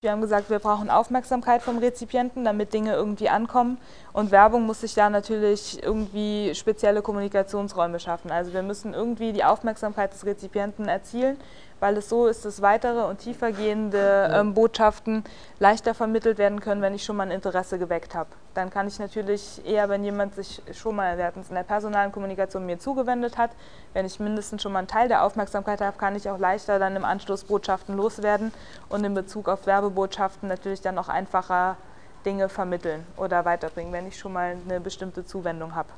Wir haben gesagt, wir brauchen Aufmerksamkeit vom Rezipienten, damit Dinge irgendwie ankommen. Und Werbung muss sich da natürlich irgendwie spezielle Kommunikationsräume schaffen. Also wir müssen irgendwie die Aufmerksamkeit des Rezipienten erzielen weil es so ist, dass weitere und tiefergehende ähm, Botschaften leichter vermittelt werden können, wenn ich schon mal ein Interesse geweckt habe. Dann kann ich natürlich eher, wenn jemand sich schon mal, wir hatten es in der personalen Kommunikation mir zugewendet hat, wenn ich mindestens schon mal einen Teil der Aufmerksamkeit habe, kann ich auch leichter dann im Anschluss Botschaften loswerden und in Bezug auf Werbebotschaften natürlich dann auch einfacher Dinge vermitteln oder weiterbringen, wenn ich schon mal eine bestimmte Zuwendung habe.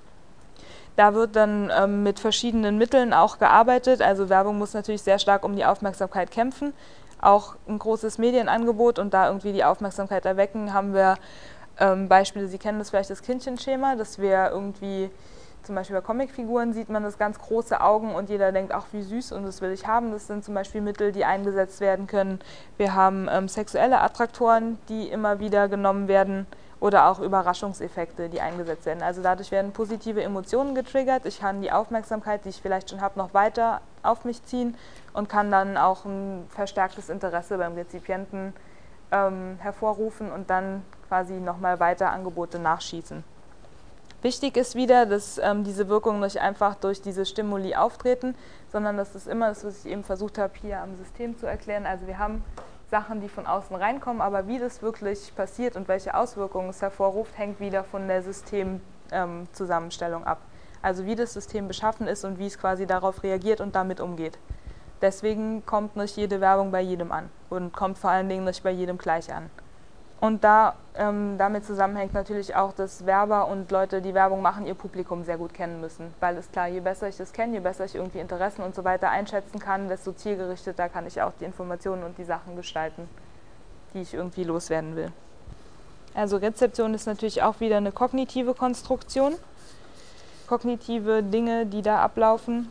Da wird dann ähm, mit verschiedenen Mitteln auch gearbeitet. Also Werbung muss natürlich sehr stark um die Aufmerksamkeit kämpfen. Auch ein großes Medienangebot und da irgendwie die Aufmerksamkeit erwecken, haben wir ähm, Beispiele, Sie kennen das vielleicht das Kindchenschema, dass wir irgendwie zum Beispiel bei Comicfiguren sieht man das ganz große Augen und jeder denkt, ach wie süß und das will ich haben. Das sind zum Beispiel Mittel, die eingesetzt werden können. Wir haben ähm, sexuelle Attraktoren, die immer wieder genommen werden oder auch Überraschungseffekte, die eingesetzt werden. Also dadurch werden positive Emotionen getriggert. Ich kann die Aufmerksamkeit, die ich vielleicht schon habe, noch weiter auf mich ziehen und kann dann auch ein verstärktes Interesse beim Rezipienten ähm, hervorrufen und dann quasi nochmal weiter Angebote nachschießen. Wichtig ist wieder, dass ähm, diese Wirkungen nicht einfach durch diese Stimuli auftreten, sondern dass das immer ist, was ich eben versucht habe, hier am System zu erklären. Also wir haben Sachen, die von außen reinkommen, aber wie das wirklich passiert und welche Auswirkungen es hervorruft, hängt wieder von der Systemzusammenstellung ähm, ab. Also wie das System beschaffen ist und wie es quasi darauf reagiert und damit umgeht. Deswegen kommt nicht jede Werbung bei jedem an und kommt vor allen Dingen nicht bei jedem gleich an. Und da, ähm, damit zusammenhängt natürlich auch, dass Werber und Leute, die Werbung machen, ihr Publikum sehr gut kennen müssen. Weil es klar, je besser ich das kenne, je besser ich irgendwie Interessen und so weiter einschätzen kann, desto zielgerichteter kann ich auch die Informationen und die Sachen gestalten, die ich irgendwie loswerden will. Also Rezeption ist natürlich auch wieder eine kognitive Konstruktion. Kognitive Dinge, die da ablaufen,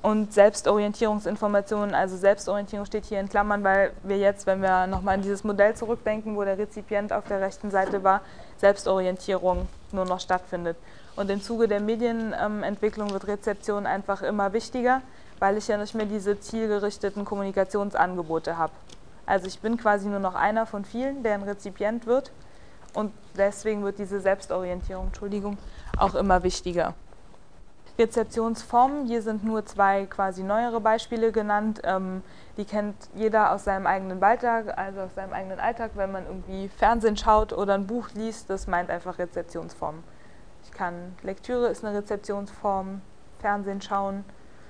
und Selbstorientierungsinformationen, also Selbstorientierung steht hier in Klammern, weil wir jetzt, wenn wir nochmal an dieses Modell zurückdenken, wo der Rezipient auf der rechten Seite war, Selbstorientierung nur noch stattfindet. Und im Zuge der Medienentwicklung wird Rezeption einfach immer wichtiger, weil ich ja nicht mehr diese zielgerichteten Kommunikationsangebote habe. Also ich bin quasi nur noch einer von vielen, der ein Rezipient wird und deswegen wird diese Selbstorientierung, Entschuldigung, auch immer wichtiger. Rezeptionsformen. Hier sind nur zwei quasi neuere Beispiele genannt. Ähm, die kennt jeder aus seinem eigenen Alltag, also aus seinem eigenen Alltag, wenn man irgendwie Fernsehen schaut oder ein Buch liest. Das meint einfach Rezeptionsformen. Ich kann Lektüre ist eine Rezeptionsform, Fernsehen schauen,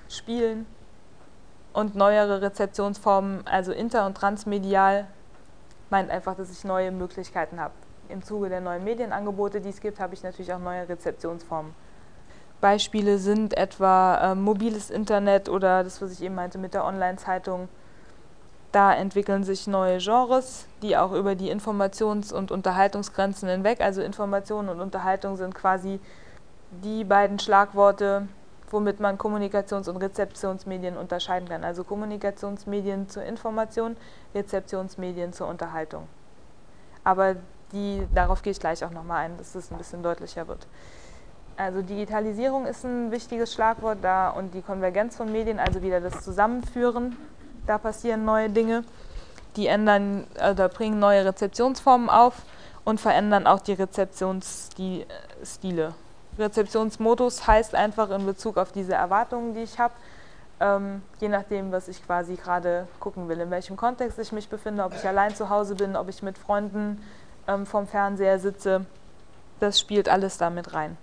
spielen und neuere Rezeptionsformen, also inter- und transmedial, meint einfach, dass ich neue Möglichkeiten habe. Im Zuge der neuen Medienangebote, die es gibt, habe ich natürlich auch neue Rezeptionsformen. Beispiele sind etwa äh, mobiles Internet oder das, was ich eben meinte mit der Online-Zeitung. Da entwickeln sich neue Genres, die auch über die Informations- und Unterhaltungsgrenzen hinweg, also Information und Unterhaltung sind quasi die beiden Schlagworte, womit man Kommunikations- und Rezeptionsmedien unterscheiden kann. Also Kommunikationsmedien zur Information, Rezeptionsmedien zur Unterhaltung. Aber die, darauf gehe ich gleich auch nochmal ein, dass es ein bisschen deutlicher wird. Also Digitalisierung ist ein wichtiges Schlagwort da und die Konvergenz von Medien, also wieder das Zusammenführen, da passieren neue Dinge, die ändern oder also bringen neue Rezeptionsformen auf und verändern auch die Rezeptionsstile. Rezeptionsmodus heißt einfach in Bezug auf diese Erwartungen, die ich habe, ähm, je nachdem, was ich quasi gerade gucken will, in welchem Kontext ich mich befinde, ob ich allein zu Hause bin, ob ich mit Freunden ähm, vom Fernseher sitze, das spielt alles damit rein.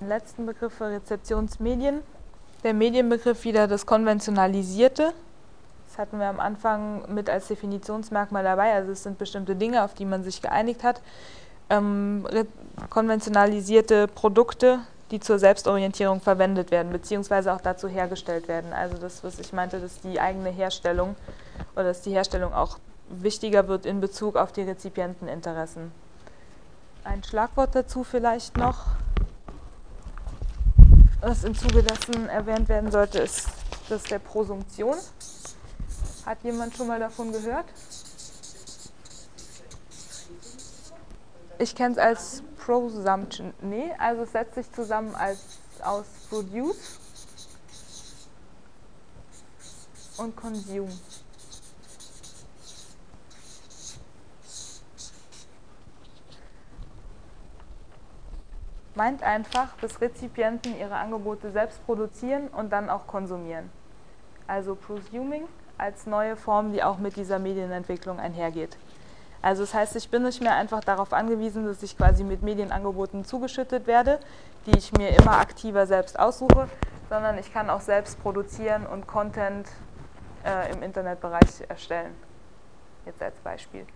Den letzten Begriff für Rezeptionsmedien. Der Medienbegriff wieder das Konventionalisierte. Das hatten wir am Anfang mit als Definitionsmerkmal dabei. Also es sind bestimmte Dinge, auf die man sich geeinigt hat. Ähm, konventionalisierte Produkte, die zur Selbstorientierung verwendet werden, beziehungsweise auch dazu hergestellt werden. Also das, was ich meinte, dass die eigene Herstellung oder dass die Herstellung auch wichtiger wird in Bezug auf die Rezipienteninteressen. Ein Schlagwort dazu vielleicht noch was im Zuge dessen erwähnt werden sollte, ist das der Prosumption. Hat jemand schon mal davon gehört? Ich kenne es als Prosumption. Nee, also es setzt sich zusammen als, aus Produce und Consume. Meint einfach, dass Rezipienten ihre Angebote selbst produzieren und dann auch konsumieren. Also Prosuming als neue Form, die auch mit dieser Medienentwicklung einhergeht. Also das heißt, ich bin nicht mehr einfach darauf angewiesen, dass ich quasi mit Medienangeboten zugeschüttet werde, die ich mir immer aktiver selbst aussuche, sondern ich kann auch selbst produzieren und Content äh, im Internetbereich erstellen. Jetzt als Beispiel.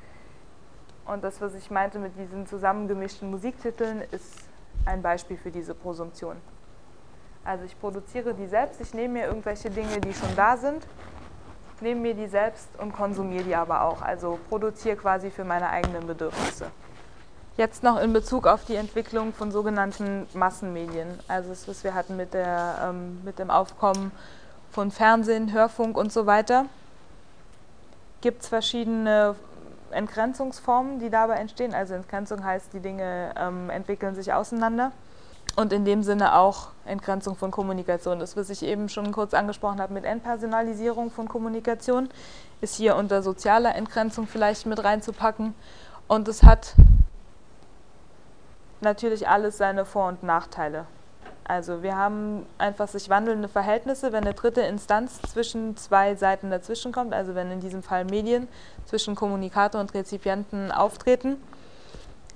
Und das, was ich meinte mit diesen zusammengemischten Musiktiteln, ist ein Beispiel für diese Prosumption. Also ich produziere die selbst, ich nehme mir irgendwelche Dinge, die schon da sind, nehme mir die selbst und konsumiere die aber auch. Also produziere quasi für meine eigenen Bedürfnisse. Jetzt noch in Bezug auf die Entwicklung von sogenannten Massenmedien. Also das, was wir hatten mit, der, ähm, mit dem Aufkommen von Fernsehen, Hörfunk und so weiter. Gibt es verschiedene Entgrenzungsformen, die dabei entstehen. Also Entgrenzung heißt, die Dinge ähm, entwickeln sich auseinander. Und in dem Sinne auch Entgrenzung von Kommunikation. Das, was ich eben schon kurz angesprochen habe mit Entpersonalisierung von Kommunikation, ist hier unter sozialer Entgrenzung vielleicht mit reinzupacken. Und es hat natürlich alles seine Vor- und Nachteile. Also wir haben einfach sich wandelnde Verhältnisse, wenn eine dritte Instanz zwischen zwei Seiten dazwischen kommt, also wenn in diesem Fall Medien zwischen Kommunikator und Rezipienten auftreten.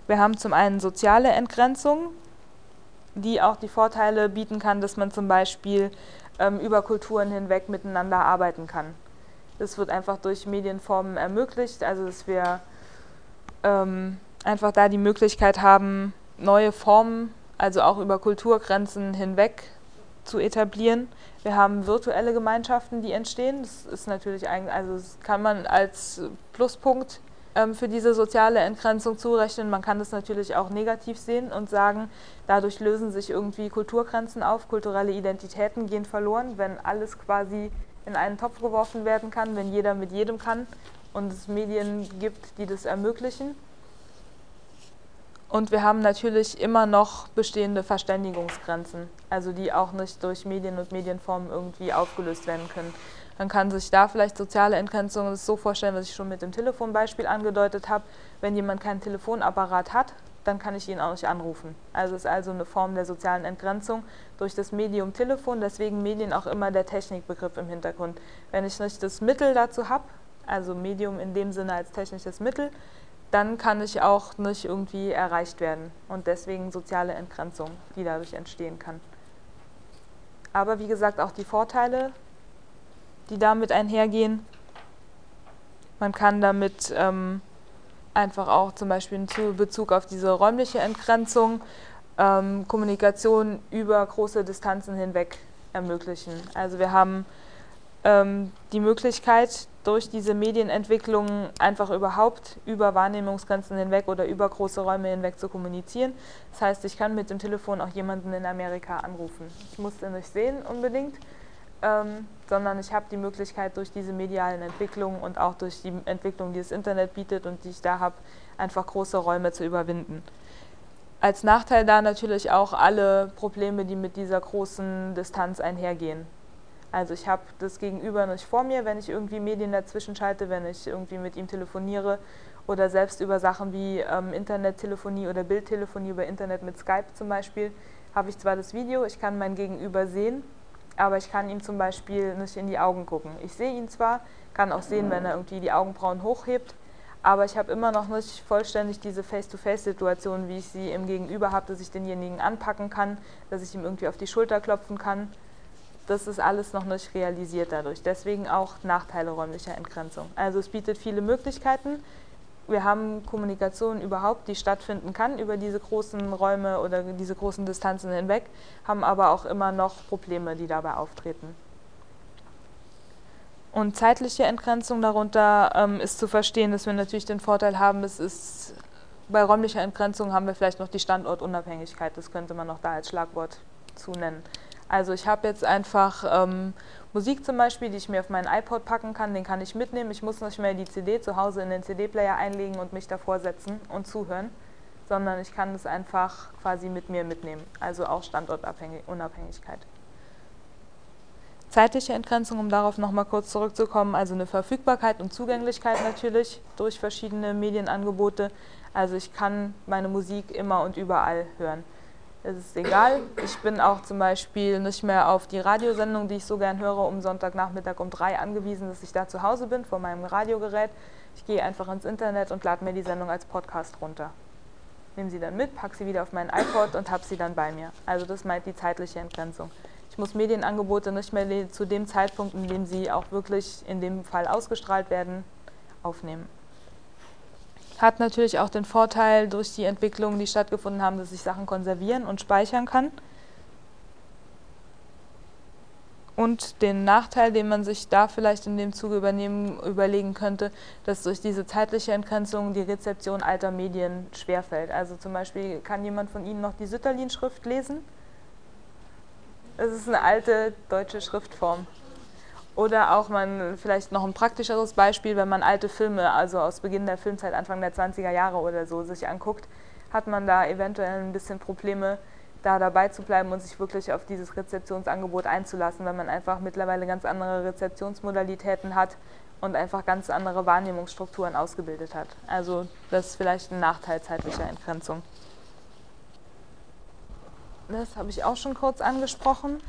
Wir haben zum einen soziale Entgrenzung, die auch die Vorteile bieten kann, dass man zum Beispiel ähm, über Kulturen hinweg miteinander arbeiten kann. Das wird einfach durch Medienformen ermöglicht, also dass wir ähm, einfach da die Möglichkeit haben, neue Formen also auch über Kulturgrenzen hinweg zu etablieren. Wir haben virtuelle Gemeinschaften, die entstehen. Das ist natürlich eigentlich, also kann man als Pluspunkt ähm, für diese soziale Entgrenzung zurechnen. Man kann das natürlich auch negativ sehen und sagen, dadurch lösen sich irgendwie Kulturgrenzen auf, kulturelle Identitäten gehen verloren, wenn alles quasi in einen Topf geworfen werden kann, wenn jeder mit jedem kann und es Medien gibt, die das ermöglichen. Und wir haben natürlich immer noch bestehende Verständigungsgrenzen, also die auch nicht durch Medien und Medienformen irgendwie aufgelöst werden können. Man kann sich da vielleicht soziale Entgrenzungen so vorstellen, was ich schon mit dem Telefonbeispiel angedeutet habe. Wenn jemand keinen Telefonapparat hat, dann kann ich ihn auch nicht anrufen. Also es ist also eine Form der sozialen Entgrenzung durch das Medium Telefon, deswegen Medien auch immer der Technikbegriff im Hintergrund. Wenn ich nicht das Mittel dazu habe, also Medium in dem Sinne als technisches Mittel, dann kann ich auch nicht irgendwie erreicht werden. Und deswegen soziale Entgrenzung, die dadurch entstehen kann. Aber wie gesagt, auch die Vorteile, die damit einhergehen. Man kann damit ähm, einfach auch zum Beispiel in Bezug auf diese räumliche Entgrenzung ähm, Kommunikation über große Distanzen hinweg ermöglichen. Also wir haben ähm, die Möglichkeit, durch diese Medienentwicklung einfach überhaupt über Wahrnehmungsgrenzen hinweg oder über große Räume hinweg zu kommunizieren. Das heißt, ich kann mit dem Telefon auch jemanden in Amerika anrufen. Ich muss den nicht sehen unbedingt, ähm, sondern ich habe die Möglichkeit durch diese medialen Entwicklungen und auch durch die Entwicklung, die das Internet bietet und die ich da habe, einfach große Räume zu überwinden. Als Nachteil da natürlich auch alle Probleme, die mit dieser großen Distanz einhergehen. Also ich habe das Gegenüber nicht vor mir, wenn ich irgendwie Medien dazwischen schalte, wenn ich irgendwie mit ihm telefoniere oder selbst über Sachen wie ähm, Internettelefonie oder Bildtelefonie über Internet mit Skype zum Beispiel, habe ich zwar das Video, ich kann mein Gegenüber sehen, aber ich kann ihm zum Beispiel nicht in die Augen gucken. Ich sehe ihn zwar, kann auch sehen, wenn er irgendwie die Augenbrauen hochhebt, aber ich habe immer noch nicht vollständig diese Face-to-Face-Situation, wie ich sie im Gegenüber habe, dass ich denjenigen anpacken kann, dass ich ihm irgendwie auf die Schulter klopfen kann das ist alles noch nicht realisiert dadurch. Deswegen auch Nachteile räumlicher Entgrenzung. Also es bietet viele Möglichkeiten. Wir haben Kommunikation überhaupt, die stattfinden kann über diese großen Räume oder diese großen Distanzen hinweg, haben aber auch immer noch Probleme, die dabei auftreten. Und zeitliche Entgrenzung darunter ähm, ist zu verstehen, dass wir natürlich den Vorteil haben, es ist bei räumlicher Entgrenzung haben wir vielleicht noch die Standortunabhängigkeit, das könnte man noch da als Schlagwort zu nennen. Also ich habe jetzt einfach ähm, Musik zum Beispiel, die ich mir auf meinen iPod packen kann, den kann ich mitnehmen. Ich muss nicht mehr die CD zu Hause in den CD-Player einlegen und mich davor setzen und zuhören, sondern ich kann das einfach quasi mit mir mitnehmen. Also auch Standortunabhängigkeit. Zeitliche Entgrenzung, um darauf nochmal kurz zurückzukommen, also eine Verfügbarkeit und Zugänglichkeit natürlich durch verschiedene Medienangebote. Also ich kann meine Musik immer und überall hören. Es ist egal. Ich bin auch zum Beispiel nicht mehr auf die Radiosendung, die ich so gern höre, um Sonntagnachmittag um drei angewiesen, dass ich da zu Hause bin vor meinem Radiogerät. Ich gehe einfach ins Internet und lade mir die Sendung als Podcast runter. Nehme sie dann mit, packe sie wieder auf meinen iPod und habe sie dann bei mir. Also das meint die zeitliche Entgrenzung. Ich muss Medienangebote nicht mehr zu dem Zeitpunkt, in dem sie auch wirklich in dem Fall ausgestrahlt werden, aufnehmen. Hat natürlich auch den Vorteil durch die Entwicklungen, die stattgefunden haben, dass ich Sachen konservieren und speichern kann. Und den Nachteil, den man sich da vielleicht in dem Zuge übernehmen, überlegen könnte, dass durch diese zeitliche Entgrenzung die Rezeption alter Medien schwerfällt. Also zum Beispiel kann jemand von Ihnen noch die Sütterlin-Schrift lesen? Es ist eine alte deutsche Schriftform. Oder auch man, vielleicht noch ein praktischeres Beispiel, wenn man alte Filme, also aus Beginn der Filmzeit, Anfang der 20er Jahre oder so, sich anguckt, hat man da eventuell ein bisschen Probleme, da dabei zu bleiben und sich wirklich auf dieses Rezeptionsangebot einzulassen, weil man einfach mittlerweile ganz andere Rezeptionsmodalitäten hat und einfach ganz andere Wahrnehmungsstrukturen ausgebildet hat. Also das ist vielleicht ein Nachteil zeitlicher Entgrenzung. Das habe ich auch schon kurz angesprochen.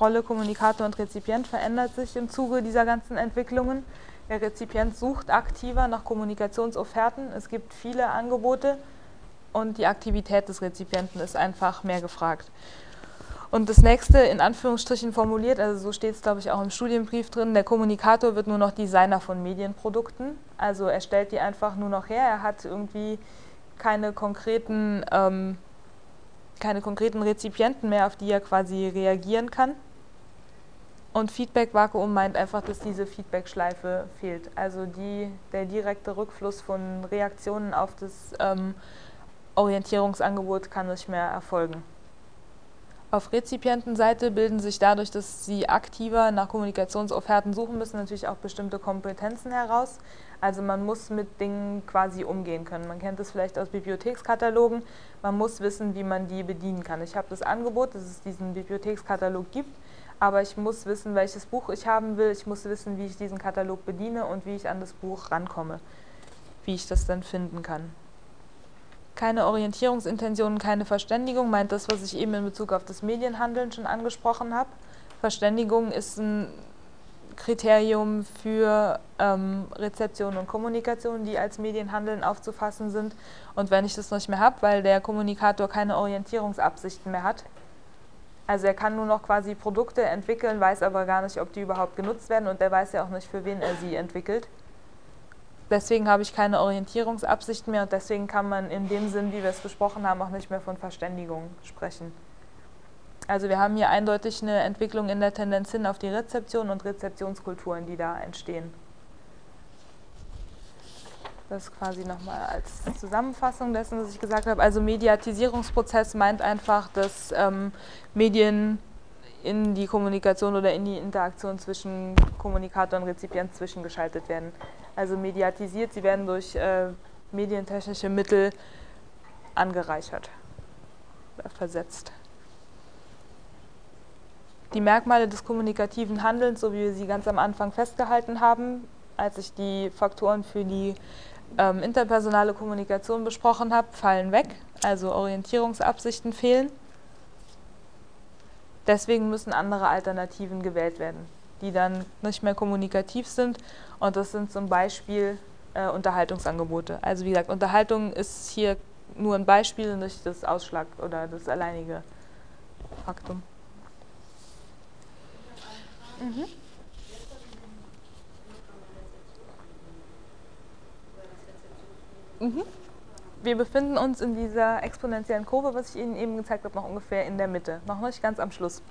Rolle Kommunikator und Rezipient verändert sich im Zuge dieser ganzen Entwicklungen. Der Rezipient sucht aktiver nach Kommunikationsofferten. Es gibt viele Angebote und die Aktivität des Rezipienten ist einfach mehr gefragt. Und das nächste in Anführungsstrichen formuliert, also so steht es glaube ich auch im Studienbrief drin, der Kommunikator wird nur noch Designer von Medienprodukten. Also er stellt die einfach nur noch her, er hat irgendwie keine konkreten ähm, keine konkreten Rezipienten mehr, auf die er quasi reagieren kann. Und Feedback-Vakuum meint einfach, dass diese Feedback-Schleife fehlt. Also die, der direkte Rückfluss von Reaktionen auf das ähm, Orientierungsangebot kann nicht mehr erfolgen. Auf Rezipientenseite bilden sich dadurch, dass sie aktiver nach Kommunikationsofferten suchen müssen, natürlich auch bestimmte Kompetenzen heraus. Also man muss mit Dingen quasi umgehen können. Man kennt das vielleicht aus Bibliothekskatalogen. Man muss wissen, wie man die bedienen kann. Ich habe das Angebot, dass es diesen Bibliothekskatalog gibt, aber ich muss wissen, welches Buch ich haben will. Ich muss wissen, wie ich diesen Katalog bediene und wie ich an das Buch rankomme, wie ich das dann finden kann. Keine Orientierungsintentionen, keine Verständigung, meint das, was ich eben in Bezug auf das Medienhandeln schon angesprochen habe. Verständigung ist ein Kriterium für ähm, Rezeption und Kommunikation, die als Medienhandeln aufzufassen sind. Und wenn ich das nicht mehr habe, weil der Kommunikator keine Orientierungsabsichten mehr hat, also er kann nur noch quasi Produkte entwickeln, weiß aber gar nicht, ob die überhaupt genutzt werden und er weiß ja auch nicht, für wen er sie entwickelt. Deswegen habe ich keine Orientierungsabsichten mehr und deswegen kann man in dem Sinn, wie wir es besprochen haben, auch nicht mehr von Verständigung sprechen. Also wir haben hier eindeutig eine Entwicklung in der Tendenz hin auf die Rezeption und Rezeptionskulturen, die da entstehen. Das quasi nochmal als Zusammenfassung dessen, was ich gesagt habe. Also Mediatisierungsprozess meint einfach, dass ähm, Medien in die Kommunikation oder in die Interaktion zwischen Kommunikator und Rezipient zwischengeschaltet werden. Also mediatisiert, sie werden durch äh, medientechnische Mittel angereichert, versetzt. Die Merkmale des kommunikativen Handelns, so wie wir sie ganz am Anfang festgehalten haben, als ich die Faktoren für die ähm, interpersonale Kommunikation besprochen habe, fallen weg, also Orientierungsabsichten fehlen. Deswegen müssen andere Alternativen gewählt werden, die dann nicht mehr kommunikativ sind. Und das sind zum Beispiel äh, Unterhaltungsangebote. Also wie gesagt, Unterhaltung ist hier nur ein Beispiel, nicht das Ausschlag oder das alleinige Faktum. Mhm. Mhm. Wir befinden uns in dieser exponentiellen Kurve, was ich Ihnen eben gezeigt habe, noch ungefähr in der Mitte, noch nicht ganz am Schluss.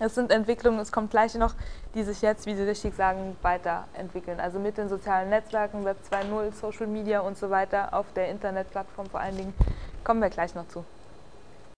Es sind Entwicklungen, es kommt gleich noch, die sich jetzt, wie Sie richtig sagen, weiterentwickeln. Also mit den sozialen Netzwerken, Web 2.0, Social Media und so weiter, auf der Internetplattform vor allen Dingen, kommen wir gleich noch zu.